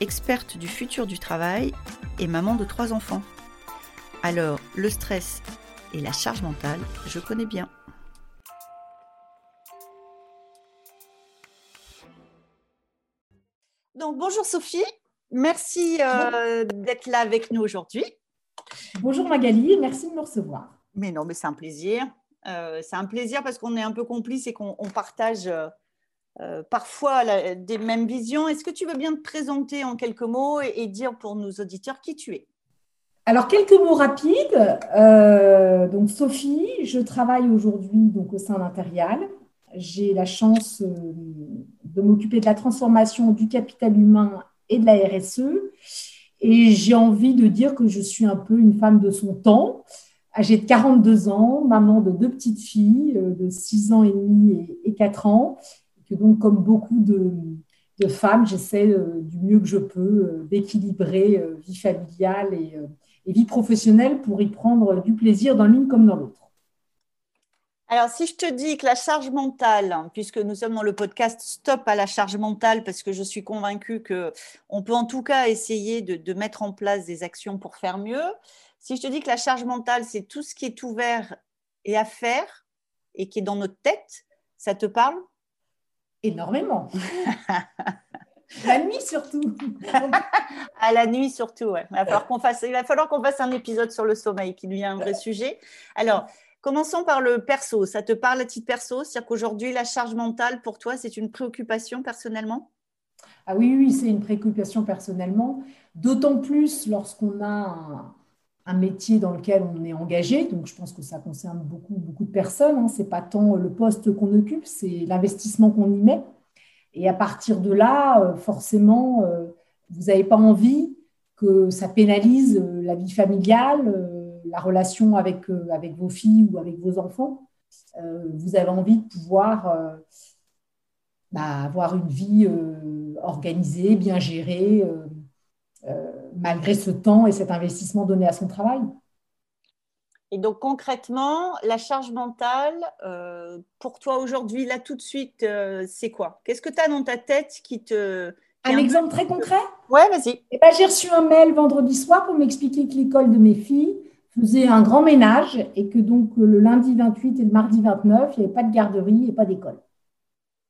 experte du futur du travail et maman de trois enfants. Alors, le stress et la charge mentale, je connais bien. Donc, bonjour Sophie, merci euh, d'être là avec nous aujourd'hui. Bonjour Magali, merci de me recevoir. Mais non, mais c'est un plaisir. Euh, c'est un plaisir parce qu'on est un peu complices et qu'on partage euh, parfois des mêmes visions. Est-ce que tu veux bien te présenter en quelques mots et, dire pour nos auditeurs qui tu es? Alors, quelques mots rapides. donc, Sophie, je travaille aujourd'hui donc, au sein d'Interial. J'ai la chance de m'occuper de la transformation du capital humain et de la RSE. Et j'ai envie de dire que je suis un peu une femme de son temps, âgée de 42 ans, maman de deux petites filles euh, de 6 ans et demi et 4 ans. Que donc, comme beaucoup de, femmes, j'essaie euh, du mieux que je peux euh, d'équilibrer vie familiale et, vie professionnelle pour y prendre du plaisir dans l'une comme dans l'autre. Alors, si je te dis que la charge mentale, puisque nous sommes dans le podcast Stop à la charge mentale, parce que je suis convaincue qu'on peut en tout cas essayer de, mettre en place des actions pour faire mieux. Si je te dis que la charge mentale, c'est tout ce qui est ouvert et à faire et qui est dans notre tête, ça te parle? Énormément. la nuit surtout. à la nuit surtout, ouais. Il va falloir qu'on fasse, il va falloir qu'on fasse un épisode sur le sommeil qui devient un vrai sujet. Alors, Commençons par le perso. Ça te parle à titre perso? C'est-à-dire qu'aujourd'hui, la charge mentale, pour toi, c'est une préoccupation personnellement? Ah oui, oui, c'est une préoccupation personnellement. D'autant plus lorsqu'on a un, métier dans lequel on est engagé. Donc, je pense que ça concerne beaucoup, beaucoup de personnes. Hein. Ce n'est pas tant le poste qu'on occupe, c'est l'investissement qu'on y met. Et à partir de là, euh, forcément, euh, vous n'avez pas envie que ça pénalise euh, la vie familiale la relation avec, avec vos filles ou avec vos enfants, vous avez envie de pouvoir bah, avoir une vie organisée, bien gérée, malgré ce temps et cet investissement donné à son travail. Et donc concrètement, la charge mentale, pour toi aujourd'hui, là tout de suite, c'est quoi? Qu'est-ce que tu as dans ta tête qui te... un, exemple très concret? Ouais, vas-y. Eh ben, j'ai reçu un mail vendredi soir pour m'expliquer que l'école de mes filles faisait un grand ménage et que donc le lundi 28 et le mardi 29, il n'y avait pas de garderie et pas d'école.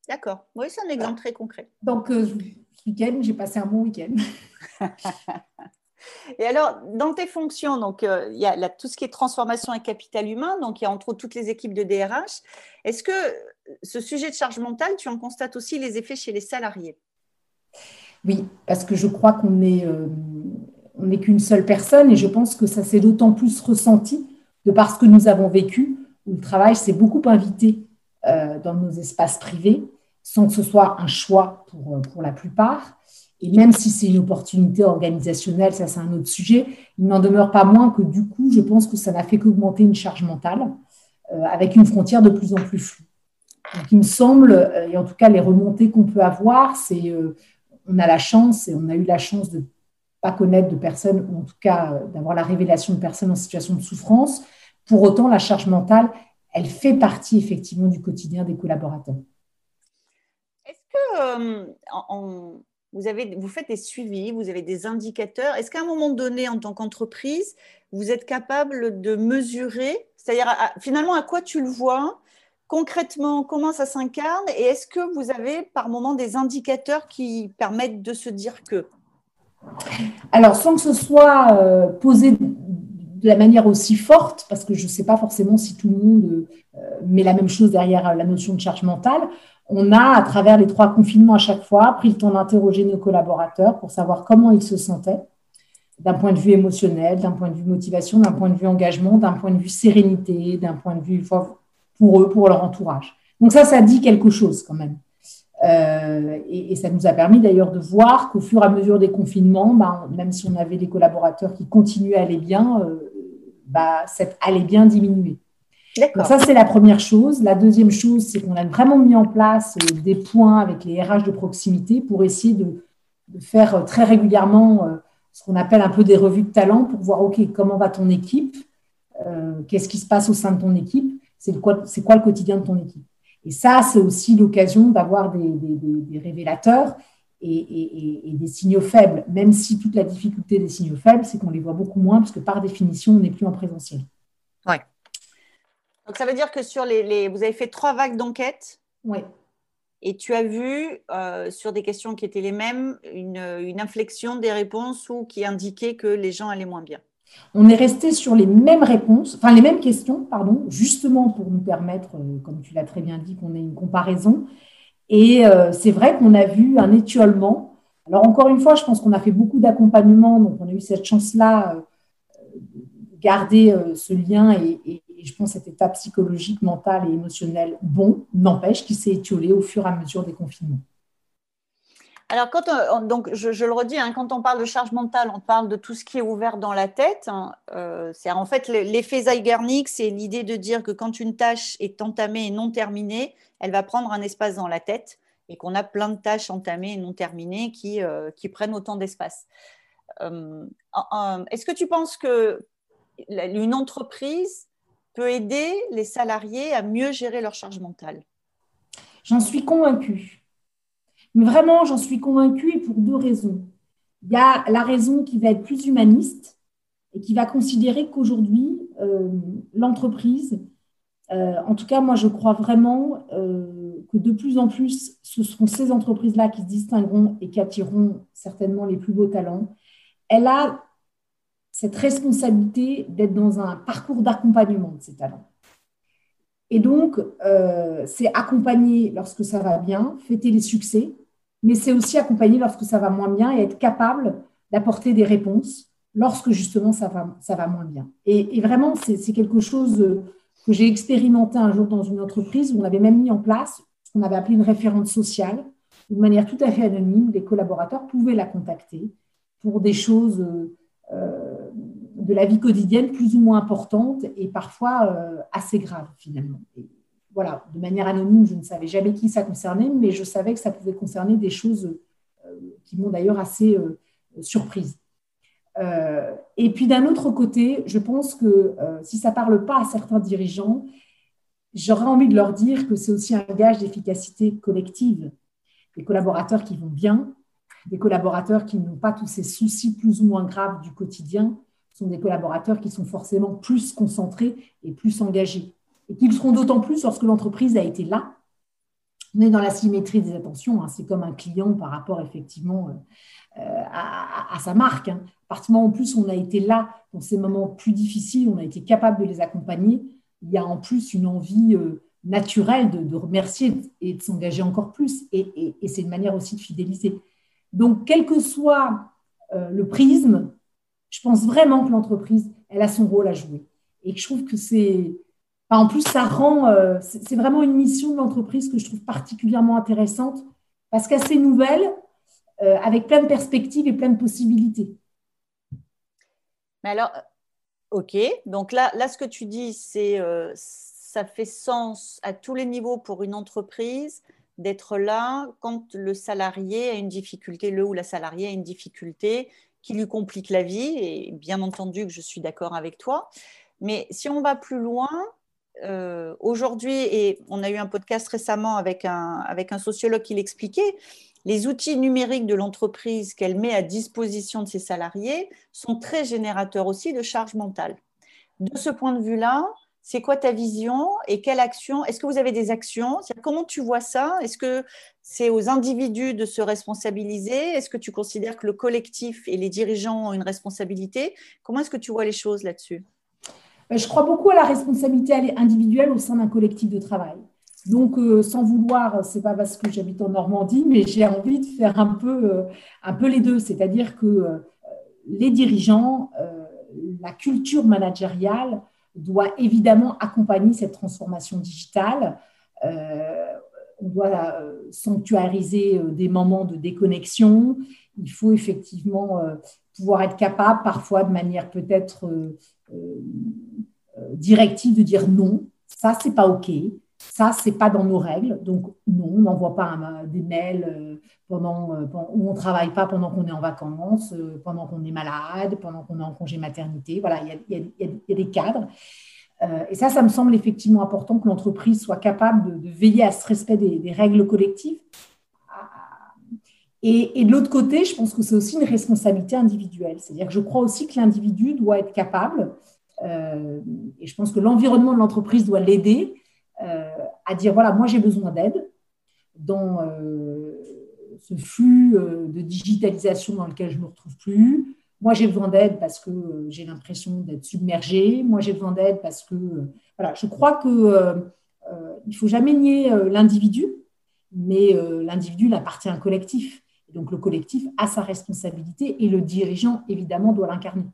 D'accord. Oui, c'est un exemple très concret. Donc, euh, ce week-end, j'ai passé un bon week-end. et alors, dans tes fonctions, donc euh, il y a tout ce qui est transformation et capital humain, donc il y a entre autres toutes les équipes de DRH. Est-ce que ce sujet de charge mentale, tu en constates aussi les effets chez les salariés? Oui, parce que je crois qu'on est euh, on n'est qu'une seule personne et je pense que ça s'est d'autant plus ressenti de parce que nous avons vécu, où le travail s'est beaucoup invité euh, dans nos espaces privés, sans que ce soit un choix pour, euh, pour la plupart. Et même si c'est une opportunité organisationnelle, ça c'est un autre sujet, il n'en demeure pas moins que du coup, je pense que ça n'a fait qu'augmenter une charge mentale euh, avec une frontière de plus en plus floue. Donc il me semble, et en tout cas les remontées qu'on peut avoir, c'est on a la chance et on a eu la chance de pas connaître de personnes, ou en tout cas euh, d'avoir la révélation de personnes en situation de souffrance. Pour autant, la charge mentale, elle fait partie effectivement du quotidien des collaborateurs. Euh, vous, avez, vous faites des suivis, vous avez des indicateurs. Est-ce qu'à un moment donné, en tant qu'entreprise, vous êtes capable de mesurer, c'est-à-dire finalement à quoi tu le vois concrètement, comment ça s'incarne et est-ce que vous avez par moment des indicateurs qui permettent de se dire que? Alors, sans que ce soit euh, posé de la manière aussi forte, parce que je ne sais pas forcément si tout le monde euh, met la même chose derrière la notion de charge mentale, on a, à travers les trois confinements à chaque fois, pris le temps d'interroger nos collaborateurs pour savoir comment ils se sentaient, d'un point de vue émotionnel, d'un point de vue motivation, d'un point de vue engagement, d'un point de vue sérénité, d'un point de vue pour eux, pour leur entourage. Donc ça, ça dit quelque chose quand même. Euh, et, ça nous a permis d'ailleurs de voir qu'au fur et à mesure des confinements, bah, même si on avait des collaborateurs qui continuaient à aller bien, euh, bah, cette allait bien diminuer. Donc ça, c'est la première chose. La deuxième chose, c'est qu'on a vraiment mis en place euh, des points avec les RH de proximité pour essayer de, faire très régulièrement ce qu'on appelle un peu des revues de talent pour voir, OK, comment va ton équipe? Qu'est-ce qui se passe au sein de ton équipe? C'est quoi, quoi le quotidien de ton équipe? Et ça, c'est aussi l'occasion d'avoir des, révélateurs et, des signaux faibles, même si toute la difficulté des signaux faibles, c'est qu'on les voit beaucoup moins, parce que par définition, on n'est plus en présentiel. Oui. Donc ça veut dire que sur les, vous avez fait trois vagues d'enquête. Oui. Et tu as vu euh, sur des questions qui étaient les mêmes une, une inflexion des réponses ou qui indiquait que les gens allaient moins bien? On est resté sur les mêmes réponses, enfin les mêmes questions, pardon, justement pour nous permettre, euh, comme tu l'as très bien dit, qu'on ait une comparaison. Et euh, c'est vrai qu'on a vu un étiolement. Alors encore une fois, je pense qu'on a fait beaucoup d'accompagnement, donc on a eu cette chance-là euh, de garder ce lien et, je pense cette état psychologique, mentale et émotionnelle bon, n'empêche qu'il s'est étiolé au fur et à mesure des confinements. Alors, quand donc je, le redis, hein, quand on parle de charge mentale, on parle de tout ce qui est ouvert dans la tête. Hein. Euh, en fait l'effet Zeigarnik, c'est l'idée de dire que quand une tâche est entamée et non terminée, elle va prendre un espace dans la tête et qu'on a plein de tâches entamées et non terminées qui, euh, qui prennent autant d'espace. Euh, est-ce que tu penses que une entreprise peut aider les salariés à mieux gérer leur charge mentale? J'en suis convaincue. Mais vraiment, j'en suis convaincue pour deux raisons. Il y a la raison qui va être plus humaniste et qui va considérer qu'aujourd'hui, euh, l'entreprise, euh, en tout cas, moi, je crois vraiment euh, que de plus en plus, ce seront ces entreprises-là qui se distingueront et qui attireront certainement les plus beaux talents. Elle a cette responsabilité d'être dans un parcours d'accompagnement de ces talents. Et donc, c'est accompagner lorsque ça va bien, fêter les succès, mais c'est aussi accompagner lorsque ça va moins bien et être capable d'apporter des réponses lorsque justement ça va, ça va moins bien. Et, vraiment, c'est quelque chose que j'ai expérimenté un jour dans une entreprise où on avait même mis en place ce qu'on avait appelé une référente sociale, de manière tout à fait anonyme, les collaborateurs pouvaient la contacter pour des choses euh, de la vie quotidienne plus ou moins importante et parfois euh, assez grave finalement. Voilà, de manière anonyme, je ne savais jamais qui ça concernait, mais je savais que ça pouvait concerner des choses euh, qui m'ont d'ailleurs assez euh, surprise. et puis d'un autre côté, je pense que si ça ne parle pas à certains dirigeants, j'aurais envie de leur dire que c'est aussi un gage d'efficacité collective. Des collaborateurs qui vont bien, des collaborateurs qui n'ont pas tous ces soucis plus ou moins graves du quotidien, sont des collaborateurs qui sont forcément plus concentrés et plus engagés. Et qu'ils seront d'autant plus lorsque l'entreprise a été là. On est dans la symétrie des attentions. Hein. C'est comme un client par rapport effectivement euh, à, sa marque. Hein. À partir en plus on a été là dans ces moments plus difficiles, on a été capable de les accompagner, il y a en plus une envie euh, naturelle de, remercier et de s'engager encore plus. Et, c'est une manière aussi de fidéliser. Donc, quel que soit euh, le prisme, je pense vraiment que l'entreprise, elle a son rôle à jouer. Et je trouve que c'est. En plus, ça rend. Euh, c'est vraiment une mission de l'entreprise que je trouve particulièrement intéressante parce est nouvelle, euh, avec plein de perspectives et plein de possibilités. Mais alors, OK. Donc là, là ce que tu dis, c'est euh, ça fait sens à tous les niveaux pour une entreprise d'être là quand le salarié a une difficulté, le ou la salariée a une difficulté qui lui complique la vie. Et bien entendu que je suis d'accord avec toi. Mais si on va plus loin, euh, aujourd'hui, et on a eu un podcast récemment avec un, avec un sociologue qui l'expliquait, les outils numériques de l'entreprise qu'elle met à disposition de ses salariés sont très générateurs aussi de charge mentale. De ce point de vue-là, c'est quoi ta vision et quelle action? Est-ce que vous avez des actions? Comment tu vois ça? Est-ce que c'est aux individus de se responsabiliser? Est-ce que tu considères que le collectif et les dirigeants ont une responsabilité? Comment est-ce que tu vois les choses là-dessus? Je crois beaucoup à la responsabilité individuelle au sein d'un collectif de travail. Donc, euh, sans vouloir, c'est pas parce que j'habite en Normandie, mais j'ai envie de faire un peu, euh, un peu les deux. C'est-à-dire que euh, les dirigeants, la culture managériale, doit évidemment accompagner cette transformation digitale. Euh, on doit sanctuariser des moments de déconnexion. Il faut effectivement pouvoir être capable, parfois de manière peut-être directive, de dire non, ça, c'est pas OK. Ça, c'est pas dans nos règles. Donc, non, on n'envoie pas des mails euh, pendant, euh, ou on travaille pas pendant qu'on est en vacances, euh, pendant qu'on est malade, pendant qu'on est en congé maternité. Voilà, il y a, des cadres. et ça, ça me semble effectivement important que l'entreprise soit capable de, veiller à ce respect des, règles collectives. Et, de l'autre côté, je pense que c'est aussi une responsabilité individuelle. C'est-à-dire que je crois aussi que l'individu doit être capable, et je pense que l'environnement de l'entreprise doit l'aider euh, à dire voilà, moi j'ai besoin d'aide dans euh, ce flux euh, de digitalisation dans lequel je ne me retrouve plus. Moi j'ai besoin d'aide parce que j'ai l'impression d'être submergée. Moi j'ai besoin d'aide parce que voilà, je crois que il faut jamais nier l'individu, mais l'individu il appartient à un collectif. Et donc le collectif a sa responsabilité et le dirigeant évidemment doit l'incarner.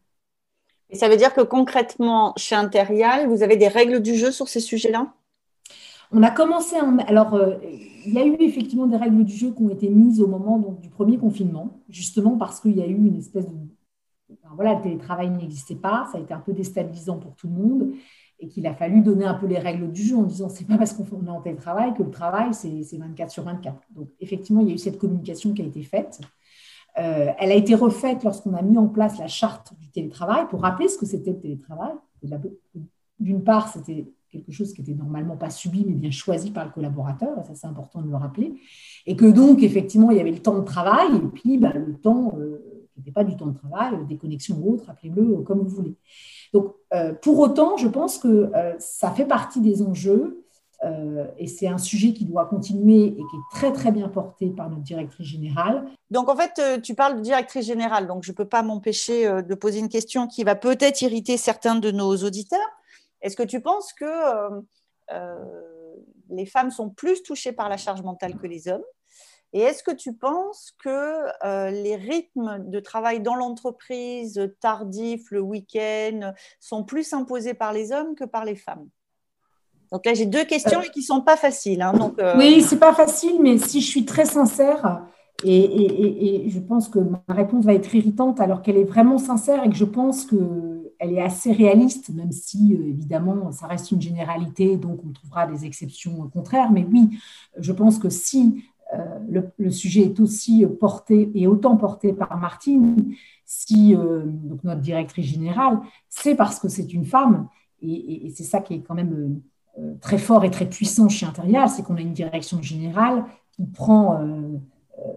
Et ça veut dire que concrètement, chez Interial, vous avez des règles du jeu sur ces sujets-là? On a commencé en. Alors, euh, il y a eu effectivement des règles du jeu qui ont été mises au moment donc, du premier confinement, justement parce qu'il y a eu une espèce de. voilà, le télétravail n'existait pas, ça a été un peu déstabilisant pour tout le monde et qu'il a fallu donner un peu les règles du jeu en disant c'est pas parce qu'on est en télétravail que le travail c'est 24 sur 24. Donc, effectivement, il y a eu cette communication qui a été faite. Euh, elle a été refaite lorsqu'on a mis en place la charte du télétravail pour rappeler ce que c'était le télétravail. D'une part, c'était quelque chose qui était normalement pas subi, mais bien choisi par le collaborateur, et ça c'est important de le rappeler, et que donc effectivement il y avait le temps de travail, et puis bah, le temps euh, n'était pas du temps de travail, des connexions ou autres, appelez-le comme vous voulez. Donc euh, pour autant, je pense que euh, ça fait partie des enjeux, et c'est un sujet qui doit continuer et qui est très très bien porté par notre directrice générale. Donc en fait, tu parles de directrice générale, donc je ne peux pas m'empêcher de poser une question qui va peut-être irriter certains de nos auditeurs. Est-ce que tu penses que euh, euh, les femmes sont plus touchées par la charge mentale que les hommes? Et est-ce que tu penses que euh, les rythmes de travail dans l'entreprise, tardifs, le week-end, sont plus imposés par les hommes que par les femmes? Donc là, j'ai deux questions qui ne sont pas faciles. Hein, donc, Oui, ce n'est pas facile, mais si je suis très sincère, et, je pense que ma réponse va être irritante alors qu'elle est vraiment sincère et que je pense qu'elle est assez réaliste, même si euh, évidemment ça reste une généralité, donc on trouvera des exceptions contraires. Mais oui, je pense que si euh, le, sujet est aussi porté et autant porté par Martine, si euh, donc notre directrice générale, c'est parce que c'est une femme et, c'est ça qui est quand même très fort et très puissant chez Interial, c'est qu'on a une direction générale qui prend euh,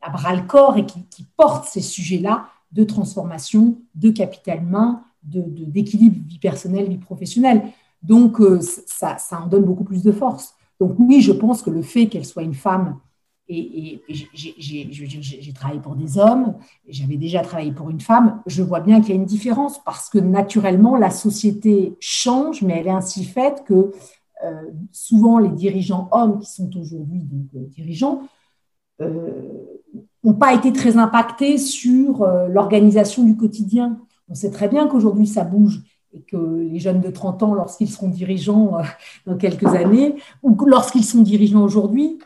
à bras le corps et qui, porte ces sujets-là de transformation, de capital humain, d'équilibre vie personnelle, vie professionnelle. Donc, euh, ça, en donne beaucoup plus de force. Donc, oui, je pense que le fait qu'elle soit une femme, et, j'ai travaillé pour des hommes, j'avais déjà travaillé pour une femme, je vois bien qu'il y a une différence parce que naturellement, la société change, mais elle est ainsi faite que euh, souvent les dirigeants hommes qui sont aujourd'hui dirigeants n'ont euh, pas été très impactés sur euh, l'organisation du quotidien. On sait très bien qu'aujourd'hui, ça bouge et que les jeunes de 30 ans, lorsqu'ils seront dirigeants euh, dans quelques années, ou lorsqu'ils sont dirigeants aujourd'hui,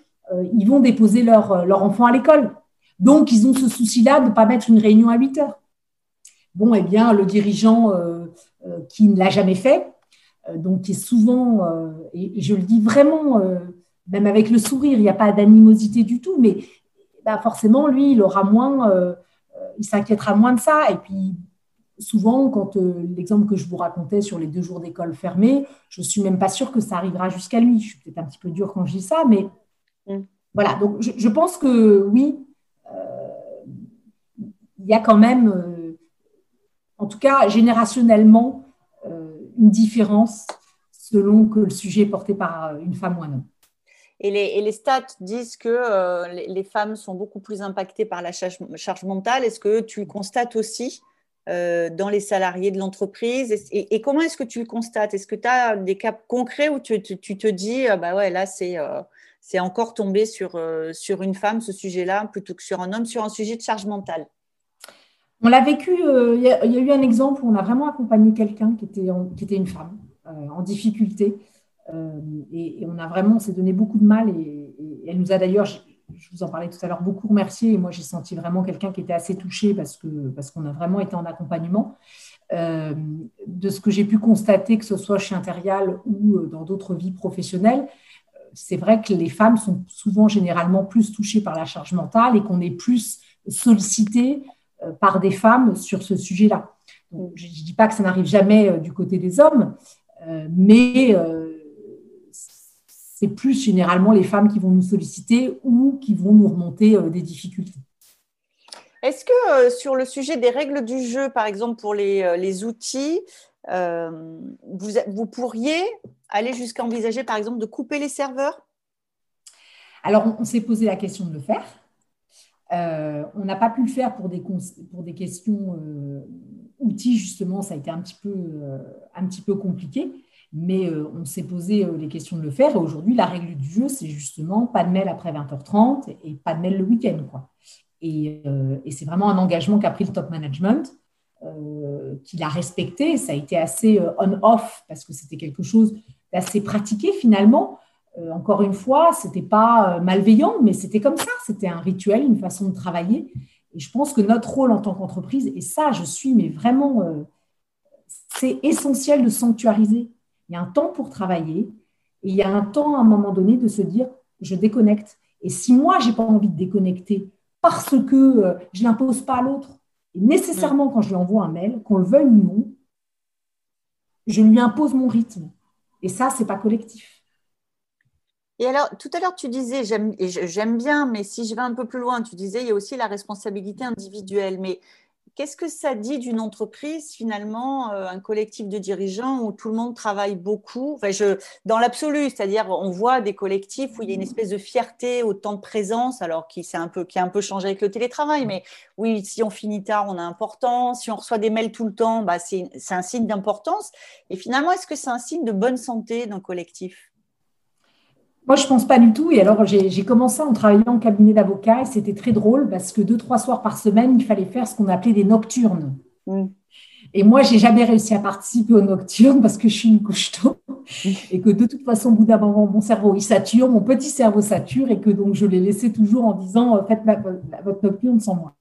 ils vont déposer leur, leur enfant à l'école. Donc, ils ont ce souci-là de ne pas mettre une réunion à 8 heures. Bon, eh bien, le dirigeant qui ne l'a jamais fait, donc qui est souvent, et, je le dis vraiment même avec le sourire, il n'y a pas d'animosité du tout, mais bah, forcément, lui, il aura moins, euh, euh, il s'inquiétera moins de ça. Et puis, souvent, quand euh, l'exemple que je vous racontais sur les deux jours d'école fermés, je ne suis même pas sûre que ça arrivera jusqu'à lui. Je suis peut-être un petit peu dure quand je dis ça, mais mm. voilà. Donc, je, pense que oui, il y a quand même, en tout cas, générationnellement, une différence selon que le sujet est porté par une femme ou un homme. Et les, stats disent que euh, les, femmes sont beaucoup plus impactées par la charge, mentale. Est-ce que tu le constates aussi euh, dans les salariés de l'entreprise? Et, comment est-ce que tu le constates? Est-ce que tu as des cas concrets où tu, te dis, ah bah ouais, là, c'est euh, c'est encore tombé sur, sur une femme, ce sujet-là, plutôt que sur un homme, sur un sujet de charge mentale On l'a vécu, il y, a eu un exemple où on a vraiment accompagné quelqu'un qui était, qui était une femme en difficulté. Euh, et, on a vraiment, s'est donné beaucoup de mal et, elle nous a d'ailleurs, je vous en parlais tout à l'heure, beaucoup remercié. Et moi, j'ai senti vraiment quelqu'un qui était assez touché parce qu'on parce a vraiment été en accompagnement. Euh, de ce que j'ai pu constater, que ce soit chez Interial ou euh, dans d'autres vies professionnelles, euh, c'est vrai que les femmes sont souvent généralement plus touchées par la charge mentale et qu'on est plus sollicité par des femmes sur ce sujet-là. je ne dis pas que ça n'arrive jamais du côté des hommes, mais c'est plus généralement les femmes qui vont nous solliciter ou qui vont nous remonter des difficultés. Est-ce que euh, sur le sujet des règles du jeu, par exemple pour les, euh, outils, euh, vous, pourriez aller jusqu'à envisager, par exemple, de couper les serveurs? Alors, on, s'est posé la question de le faire. on n'a pas pu le faire pour des, questions outils, justement, ça a été un petit peu, un petit peu compliqué. Mais on s'est posé les questions de le faire. Et aujourd'hui, la règle du jeu, c'est justement pas de mail après 20h30 et pas de mail le week-end. Quoi. Euh, et, c'est vraiment un engagement qu'a pris le top management, euh, qu'il a respecté. Ça a été assez euh, on-off parce que c'était quelque chose d'assez pratiqué finalement. encore une fois, ce n'était pas malveillant, mais c'était comme ça. C'était un rituel, une façon de travailler. Et je pense que notre rôle en tant qu'entreprise, et ça, je suis, mais vraiment, c'est essentiel de sanctuariser. Il y a un temps pour travailler et il y a un temps à un moment donné de se dire, je déconnecte. Et si moi, je n'ai pas envie de déconnecter parce que euh, je n'impose pas à l'autre. Et nécessairement, quand je lui envoie un mail, qu'on le veuille ou non, je lui impose mon rythme. Et ça, ce n'est pas collectif. Et alors, tout à l'heure, tu disais, j'aime bien, mais si je vais un peu plus loin, tu disais, il y a aussi la responsabilité individuelle. Mais Qu'est-ce que ça dit d'une entreprise, finalement, euh, un collectif de dirigeants où tout le monde travaille beaucoup? Enfin, je, Dans l'absolu, c'est-à-dire on voit des collectifs où il y a une espèce de fierté au temps de présence, alors qui, un peu, qui a un peu changé avec le télétravail, mais oui, si on finit tard, on a importance, si on reçoit des mails tout le temps, bah, c'est un signe d'importance. Et finalement, est-ce que c'est un signe de bonne santé d'un collectif? Moi, je ne pense pas du tout. Et alors, j'ai commencé en travaillant en cabinet d'avocat et c'était très drôle parce que deux, trois soirs par semaine, il fallait faire ce qu'on appelait des nocturnes. Mm. Et moi, j'ai jamais réussi à participer aux nocturnes parce que je suis une couche tôt et que de toute façon, au bout d'un moment, mon cerveau, il sature, mon petit cerveau sature et que donc je l'ai laissé toujours en disant euh, faites votre nocturne sans moi.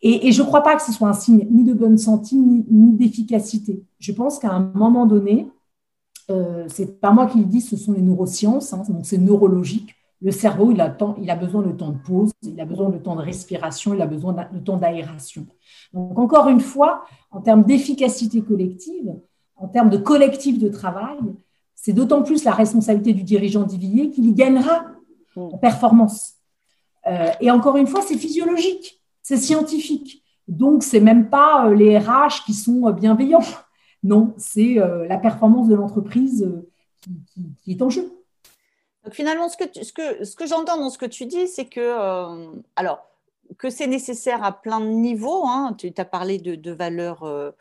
Et, je ne crois pas que ce soit un signe ni de bonne santé ni d'efficacité. Je pense qu'à un moment donné, euh, c'est pas moi qui le dis, ce sont les neurosciences, hein, donc c'est neurologique. Le cerveau, il a, il a besoin de temps de pause, il a besoin de temps de respiration, il a besoin de temps d'aération. Donc, encore une fois, en termes d'efficacité collective, en termes de collectif de travail, c'est d'autant plus la responsabilité du dirigeant d'Ivilliers qu'il y gagnera en performance. Euh, et encore une fois, c'est physiologique, c'est scientifique. Donc, c'est même pas euh, les RH qui sont bienveillants. Non, c'est euh, la performance de l'entreprise euh, qui, est en jeu. Donc finalement, ce que, ce que, ce que j'entends dans ce que tu dis, c'est que, euh, alors, que c'est nécessaire à plein de niveaux. Hein. tu as parlé de, valeurs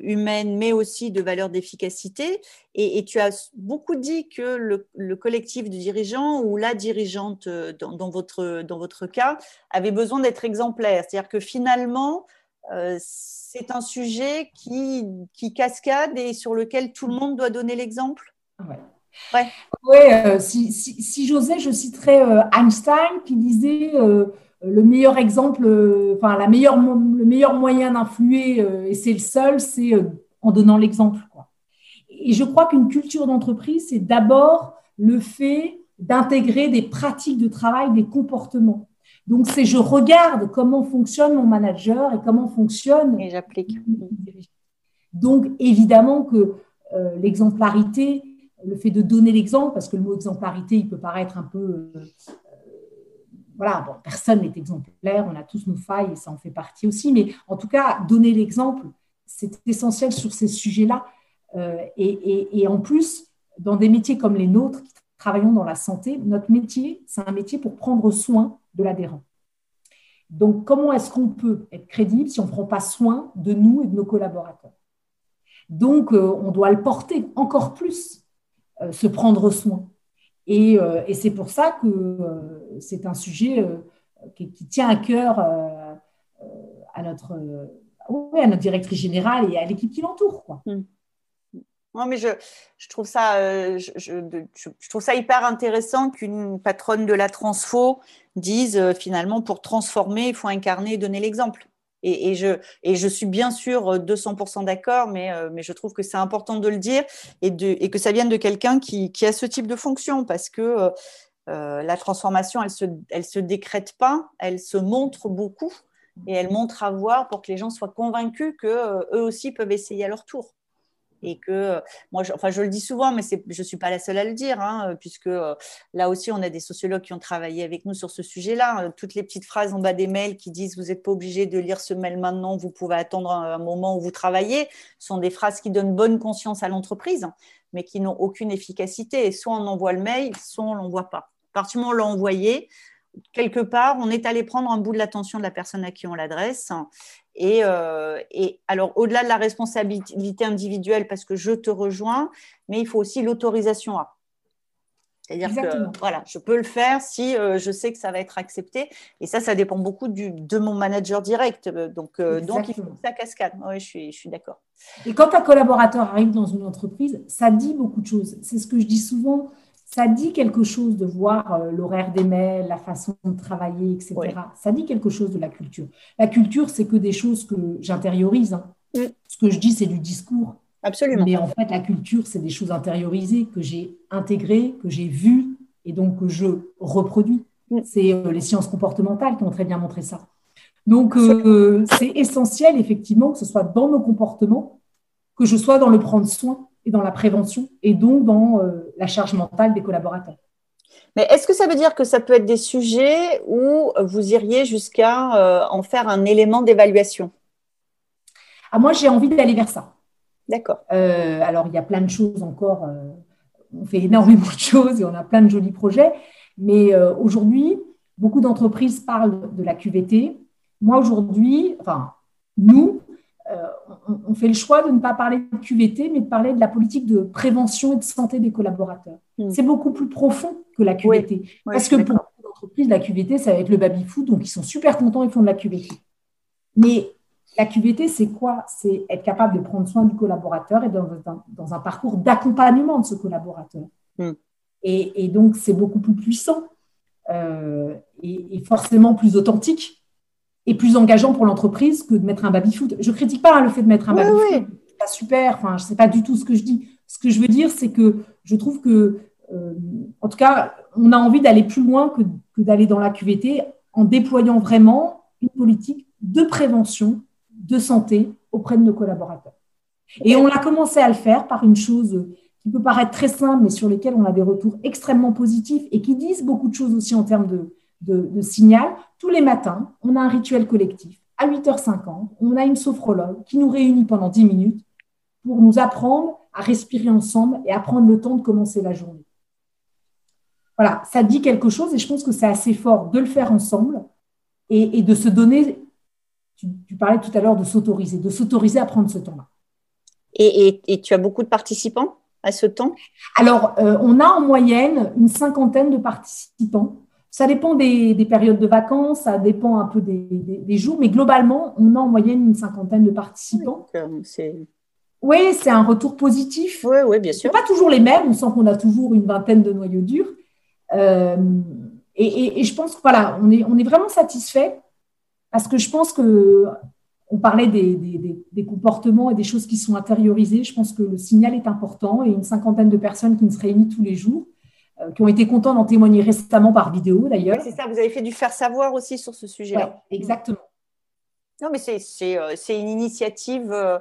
humaines, mais aussi de valeurs d'efficacité. Et, tu as beaucoup dit que le, collectif de dirigeants ou la dirigeante, dans, votre, dans votre cas, avait besoin d'être exemplaire. C'est-à-dire que finalement, c'est un sujet qui, qui, cascade et sur lequel tout le monde doit donner l'exemple Ouais. Ouais. Euh, si, si, j'osais, je citerais euh, Einstein qui disait euh, le meilleur exemple, enfin la meilleure, le meilleur moyen d'influer, et c'est le seul, c'est en donnant l'exemple. Et je crois qu'une culture d'entreprise, c'est d'abord le fait d'intégrer des pratiques de travail, des comportements. Donc, c'est je regarde comment fonctionne mon manager et comment fonctionne. Et j'applique. Donc, évidemment que euh, l'exemplarité, le fait de donner l'exemple, parce que le mot exemplarité, il peut paraître un peu. Euh, voilà, bon, personne n'est exemplaire, on a tous nos failles et ça en fait partie aussi, mais en tout cas, donner l'exemple, c'est essentiel sur ces sujets-là. Euh, et, et, en plus, dans des métiers comme les nôtres, qui travaillons dans la santé, notre métier, c'est un métier pour prendre soin de l'adhérent. Donc, comment est-ce qu'on peut être crédible si on ne prend pas soin de nous et de nos collaborateurs? Donc, euh, on doit le porter encore plus, euh, se prendre soin. Et, euh, c'est pour ça que c'est un sujet qui, tient à cœur à, notre, à notre directrice générale et à l'équipe qui l'entoure. Mmh. Non, mais je, trouve ça, euh, je, trouve ça hyper intéressant qu'une patronne de la transfo dise euh, finalement pour transformer, il faut incarner et donner l'exemple. Et, je, suis bien sûr 200% d'accord, mais, euh, je trouve que c'est important de le dire et, que ça vienne de quelqu'un qui, a ce type de fonction parce que euh, la transformation, elle se, elle se décrète pas, elle se montre beaucoup et elle montre à voir pour que les gens soient convaincus que eux aussi peuvent essayer à leur tour et que moi, je, enfin, je le dis souvent, mais je ne suis pas la seule à le dire, hein, puisque euh, là aussi, on a des sociologues qui ont travaillé avec nous sur ce sujet-là. Euh, toutes les petites phrases en bas des mails qui disent vous n'êtes pas obligé de lire ce mail maintenant, vous pouvez attendre un moment où vous travaillez, sont des phrases qui donnent bonne conscience à l'entreprise, mais qui n'ont aucune efficacité. Et soit on envoie le mail, soit on ne l'envoie pas. À partir du moment où on l'a envoyé, quelque part, on est allé prendre un bout de l'attention de la personne à qui on l'adresse euh, et, alors, au-delà de la responsabilité individuelle, parce que je te rejoins, mais il faut aussi l'autorisation à. C'est-à-dire que voilà, je peux le faire si euh, je sais que ça va être accepté. Et ça, ça dépend beaucoup du, de mon manager direct. Donc, euh, donc il faut que ça cascade. Oui, je suis, je suis d'accord. Et quand un collaborateur arrive dans une entreprise, ça dit beaucoup de choses. C'est ce que je dis souvent ça dit quelque chose de voir euh, l'horaire des mails, la façon de travailler, etc. Ça dit quelque chose de la culture. La culture, c'est que des choses que j'intériorise. Hein. Mm. Ce que je dis, c'est du discours. Absolument. Mais en fait, la culture, c'est des choses intériorisées que j'ai intégrées, que j'ai vues et donc que je reproduis. Mm. C'est euh, les sciences comportementales qui ont très bien montré ça. Donc, euh, c'est essentiel, effectivement, que ce soit dans nos comportements, que je sois dans le prendre soin dans la prévention et donc dans euh, la charge mentale des collaborateurs. Mais est-ce que ça veut dire que ça peut être des sujets où vous iriez jusqu'à euh, en faire un élément d'évaluation? Ah, Moi, j'ai envie d'aller vers ça. D'accord. Euh, alors, il y a plein de choses encore. on fait énormément de choses et on a plein de jolis projets. Mais aujourd'hui, beaucoup d'entreprises parlent de la QVT. Moi, aujourd'hui, enfin, nous, on, fait le choix de ne pas parler de QVT, mais de parler de la politique de prévention et de santé des collaborateurs. Hmm. C'est beaucoup plus profond que la QVT. parce que pour l'entreprise, la QVT, ça va être le baby-food, donc ils sont super contents, ils font de la QVT. Mais la QVT, c'est quoi? C'est être capable de prendre soin du collaborateur et dans, dans, un parcours d'accompagnement de ce collaborateur. Hmm. Et, donc, c'est beaucoup plus puissant euh, et, forcément plus authentique et plus engageant pour l'entreprise que de mettre un baby-foot. Je ne critique pas hein, le fait de mettre un baby-foot. C'est pas super, enfin, je sais pas du tout ce que je dis. Ce que je veux dire, c'est que je trouve que, euh, en tout cas, on a envie d'aller plus loin que, d'aller dans la QVT en déployant vraiment une politique de prévention, de santé auprès de nos collaborateurs. Et on a commencé à le faire par une chose qui peut paraître très simple, mais sur lesquelles on a des retours extrêmement positifs et qui disent beaucoup de choses aussi en termes de, de, signal. Tous les matins, on a un rituel collectif. À 8h50, on a une sophrologue qui nous réunit pendant 10 minutes pour nous apprendre à respirer ensemble et à prendre le temps de commencer la journée. Voilà, ça dit quelque chose et je pense que c'est assez fort de le faire ensemble et, de se donner, tu, parlais tout à l'heure de s'autoriser, de s'autoriser à prendre ce temps-là. Et, tu as beaucoup de participants à ce temps? Alors, euh, on a en moyenne une cinquantaine de participants ça dépend des, périodes de vacances, ça dépend un peu des, jours, mais globalement, on a en moyenne une cinquantaine de participants. Oui, c'est un retour positif. Oui, oui, bien sûr. Pas toujours les mêmes, on sent qu'on a toujours une vingtaine de noyaux durs. Euh, et, je pense que voilà, on est, on est vraiment satisfait parce que je pense que on parlait des, des, comportements et des choses qui sont intériorisées. Je pense que le signal est important et une cinquantaine de personnes qui ne se réunissent tous les jours euh, qui ont été contents d'en témoigner récemment par vidéo d'ailleurs. c'est ça, vous avez fait du faire savoir aussi sur ce sujet-là. exactement. Non, mais c'est euh, une initiative euh,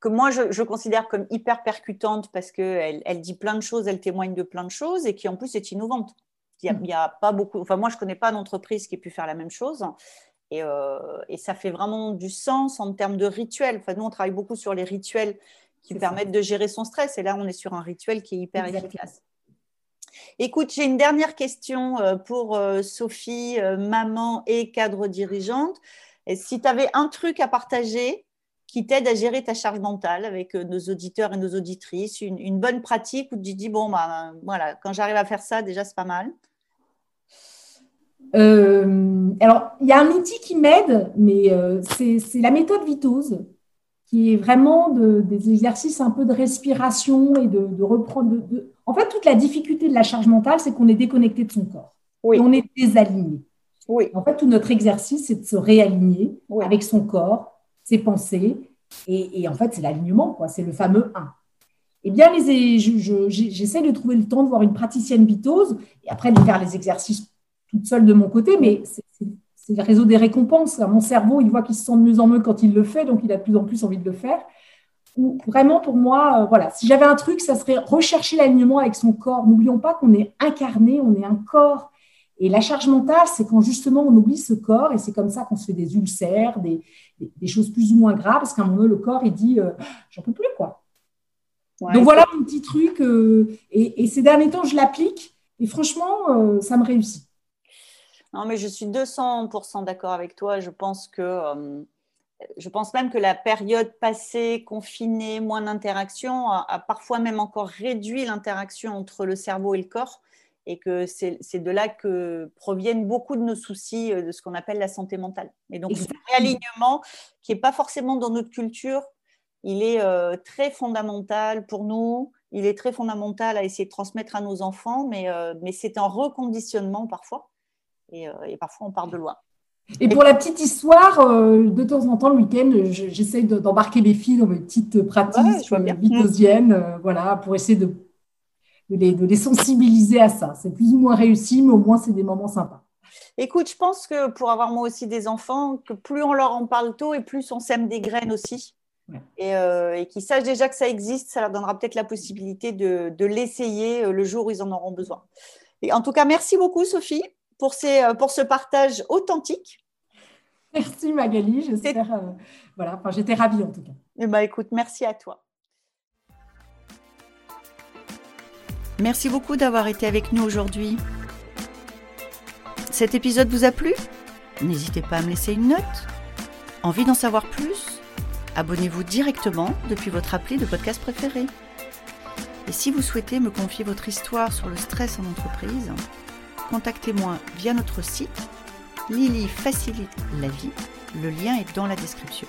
que moi je, considère comme hyper percutante parce qu'elle elle dit plein de choses, elle témoigne de plein de choses et qui en plus est innovante. Il n'y a, a, pas beaucoup, enfin moi je ne connais pas d'entreprise qui ait pu faire la même chose. Et, et, ça fait vraiment du sens en termes de rituels. Enfin, nous, on travaille beaucoup sur les rituels qui permettent de gérer son stress. Et là, on est sur un rituel qui est hyper efficace. Écoute, j'ai une dernière question euh, pour euh, Sophie, euh, maman et cadre dirigeante. si tu avais un truc à partager qui t'aide à gérer ta charge mentale avec nos auditeurs et nos auditrices, une, bonne pratique où tu dis, bon, bah, voilà, quand j'arrive à faire ça, déjà, c'est pas mal. alors, il y a un outil qui m'aide, mais c'est la méthode Vitose qui est vraiment des exercices un peu de respiration et de, reprendre. En fait, toute la difficulté de la charge mentale, c'est qu'on est déconnecté de son corps. Et on est désaligné. Oui. En fait, tout notre exercice, c'est de se réaligner avec son corps, ses pensées. Et, en fait, c'est l'alignement, quoi. C'est le fameux 1. Eh bien, j'essaie de trouver le temps de voir une praticienne vitose et après de faire les exercices toute seule de mon côté, mais c'est le réseau des récompenses. Mon cerveau, il voit qu'il se sent de mieux en mieux quand il le fait, donc il a de plus en plus envie de le faire. Ou vraiment, pour moi, euh, voilà, si j'avais un truc, ça serait rechercher l'alignement avec son corps. N'oublions pas qu'on est incarné, on est un corps. Et la charge mentale, c'est quand justement on oublie ce corps, et c'est comme ça qu'on se fait des ulcères, des, choses plus ou moins graves, parce qu'à un moment le corps, il dit euh, J'en peux plus, quoi. Donc voilà mon petit truc. Euh, et, ces derniers temps, je l'applique, et franchement, ça me réussit. Non, mais je suis 200% d'accord avec toi. Je pense que euh, je pense même que la période passée, confinée, moins d'interaction, a, parfois même encore réduit l'interaction entre le cerveau et le corps, et que c'est de là que proviennent beaucoup de nos soucis euh, de ce qu'on appelle la santé mentale. Et donc, ce réalignement, qui n'est pas forcément dans notre culture, il est euh, très fondamental pour nous. Il est très fondamental à essayer de transmettre à nos enfants, mais, mais c'est un reconditionnement parfois. Euh, et, parfois on part de loin. Et pour la petite histoire, euh, de temps en temps, le week-end, j'essaie d'embarquer mes filles dans mes petites pratiques vitosiennes, euh, voilà, pour essayer de, les, de, les, sensibiliser à ça. C'est plus ou moins réussi, mais au moins, c'est des moments sympas. Écoute, je pense que pour avoir moi aussi des enfants, que plus on leur en parle tôt et plus on sème des graines aussi. Et, et qu'ils sachent déjà que ça existe, ça leur donnera peut-être la possibilité de, de l'essayer le jour où ils en auront besoin. Et en tout cas, merci beaucoup, Sophie pour, euh, pour ce partage authentique. Merci Magali, j'espère. Euh, voilà, enfin, j'étais ravie en tout cas. Eh ben, écoute, merci à toi. Merci beaucoup d'avoir été avec nous aujourd'hui. Cet épisode vous a plu? N'hésitez pas à me laisser une note. Envie d'en savoir plus? Abonnez-vous directement depuis votre appli de podcast préféré. Et si vous souhaitez me confier votre histoire sur le stress en entreprise, contactez-moi via notre site. Lily facilite la vie. Le lien est dans la description.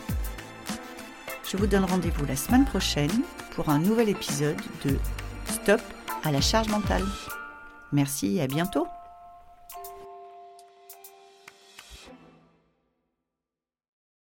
Je vous donne rendez-vous la semaine prochaine pour un nouvel épisode de Stop à la charge mentale. Merci et à bientôt